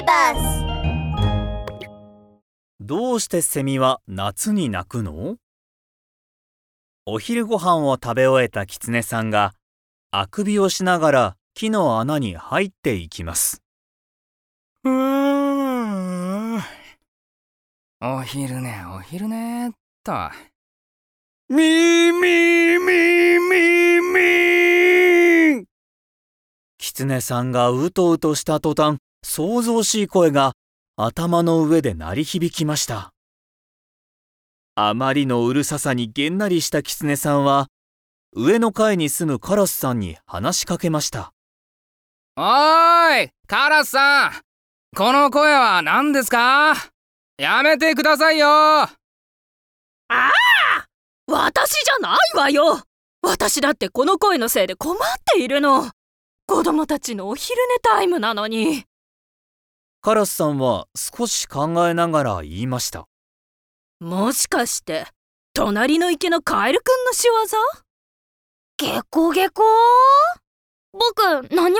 ビバスどうしてセミは夏に鳴くの？お昼ご飯を食べ終えたキツネさんがあくびをしながら木の穴に入っていきます。うーん。お昼寝お昼寝っと。みーみーみーみーみーキツネさんがうとうとした途端、騒々しい声が頭の上で鳴り響きました。あまりのうるささにげんなりしたキツネさんは、上の階に住むカラスさんに話しかけました。おーいカラスさんこの声は何ですか？やめてくださいよ。私じゃないわよ。私だってこの声のせいで困っているの。子供たちのお昼寝タイムなのにカラスさんは少し考えながら言いました。もしかして隣の池のカエルくんの仕業？ゲコゲコ？僕何も知らないよ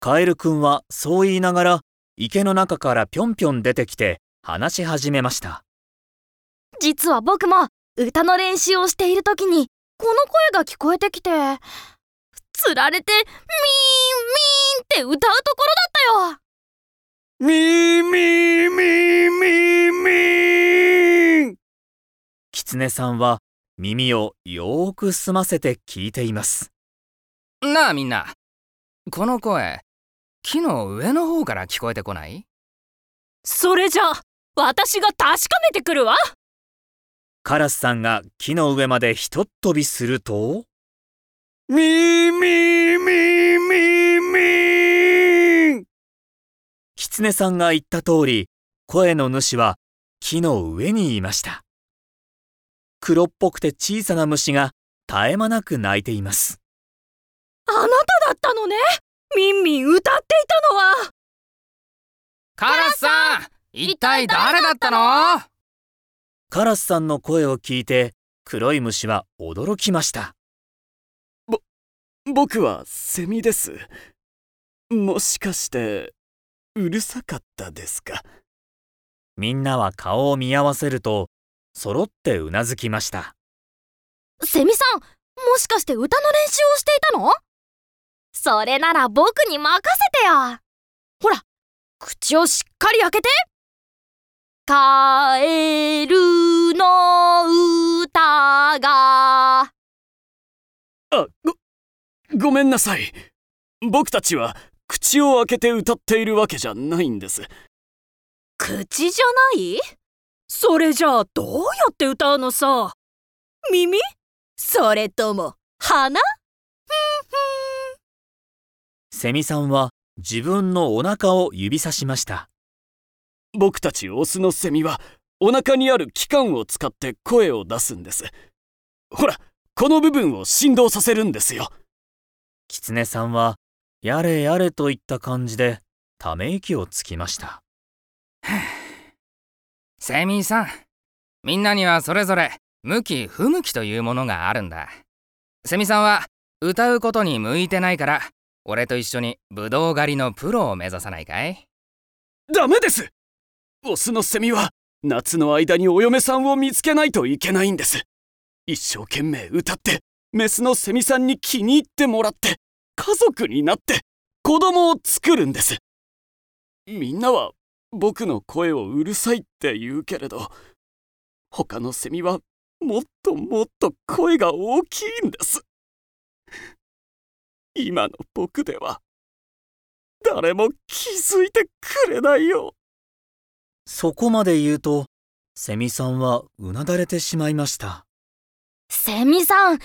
カエルくんはそう言いながら池の中からぴょんぴょん出てきて話し始めました。実は僕も歌の練習をしている時にこの声が聞こえてきてつられてミーンミーンって歌うところだったよ。みーみーみーみーみーキツネさんは耳をよーく澄ませて聞いています。なあみんなこの声木の上の方から聞こえてこない？それじゃあ私が確かめてくるわ。カラスさんが木の上までひとっ飛びすると、みーみーみーみーみーキツネさんが言った通り、声の主は木の上にいました。黒っぽくて小さな虫が絶え間なく鳴いています。あなただったのねミンミン歌っていたのはカラスさん一体誰だったの？カラスさんの声を聞いて、黒い虫は驚きました。僕はセミです。もしかして、うるさかったですか？みんなは顔を見合わせると、揃ってうなずきました。セミさんもしかして歌の練習をしていたの？それなら僕に任せてよ。ほら口をしっかり開けて。カエルの歌が。あ、ご、ごめんなさい。僕たちは口を開けて歌っているわけじゃないんです。口じゃない？それじゃあどうやって歌うのさ？耳？それとも鼻？セミさんは自分のお腹を指さしました。僕たちオスのセミはお腹にある器官を使って声を出すんです。ほら、この部分を振動させるんですよ。キツネさんは、やれやれといった感じで、ため息をつきました。セミさんみんなにはそれぞれ向き不向きというものがあるんだセミさんは歌うことに向いてないから俺と一緒にブドウ狩りのプロを目指さないかい？ダメですオスのセミは夏の間にお嫁さんを見つけないといけないんです。一生懸命歌って、メスのセミさんに気に入ってもらって、家族になって、子供を作るんです。みんなは僕の声をうるさいって言うけれど、他のセミはもっともっと声が大きいんです。今の僕では、誰も気づいてくれないよ。そこまで言うと、セミさんはうなだれてしまいました。セミさんゆっ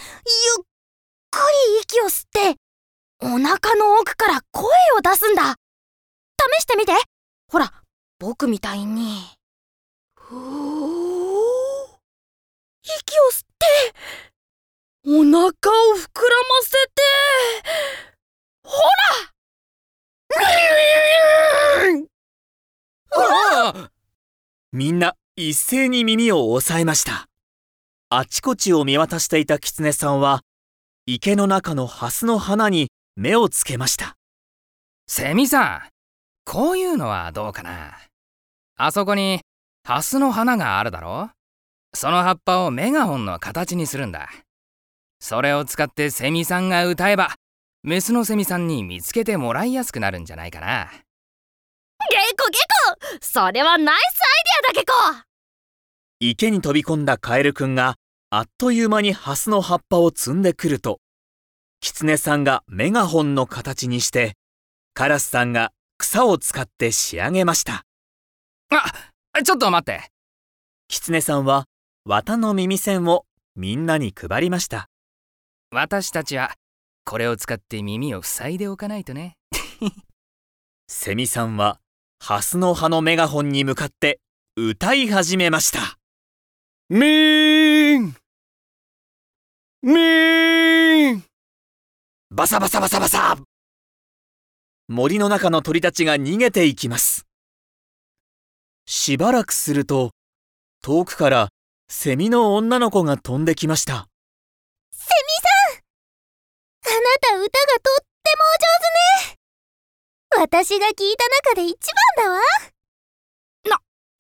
くり息を吸ってお腹の奥から声を出すんだ。試してみて。ほら僕みたいに。ふー。息を吸ってお腹を膨らませて。ほあみんな一斉に耳を押さえました。あちこちを見渡していたキツネさんは、池の中のハスの花に目をつけました。セミさんこういうのはどうかな？あそこにハスの花があるだろ？その葉っぱをメガホンの形にするんだ。それを使ってセミさんが歌えば、メスのセミさんに見つけてもらいやすくなるんじゃないかな。ゲコゲコそれはナイスアイデアだゲコ池に飛び込んだカエルくんがあっという間にハスの葉っぱを摘んでくると、キツネさんがメガホンの形にして、カラスさんが草を使って仕上げました。あ、ちょっと待って。キツネさんは綿の耳栓をみんなに配りました。私たちはこれを使って耳を塞いでおかないとね。セミさんはハスの葉のメガホンに向かって歌い始めました。ミーンミーンバサバサバサバサ。森の中の鳥たちが逃げていきます。しばらくすると、遠くからセミの女の子が飛んできました。あなた歌がとってもお上手ね。私が聞いた中で一番だわ。な、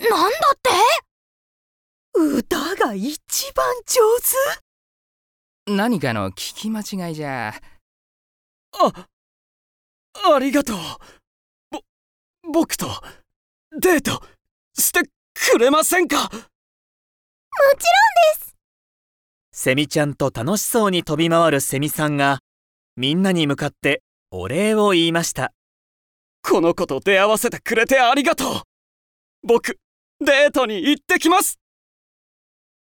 なんだって？歌が一番上何かの聞き間違いじゃ。あ、ありがとう。ぼ、僕とデートしてくれませんか？もちろんセミちゃんと楽しそうに飛び回るセミさんが、みんなに向かってお礼を言いました。この子と出会わせてくれてありがとう僕、デートに行ってきます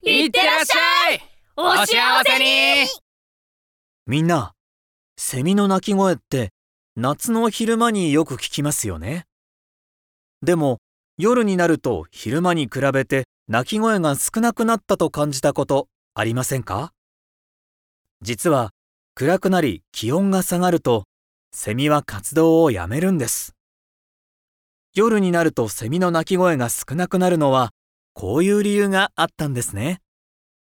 いってらっしゃいお幸せにみんな、セミの鳴き声って夏の昼間によく聞きますよね。でも夜になると昼間に比べて鳴き声が少なくなったと感じたことありませんか？実は暗くなり気温が下がるとセミは活動をやめるんです。夜になるとセミの鳴き声が少なくなるのはこういう理由があったんですね。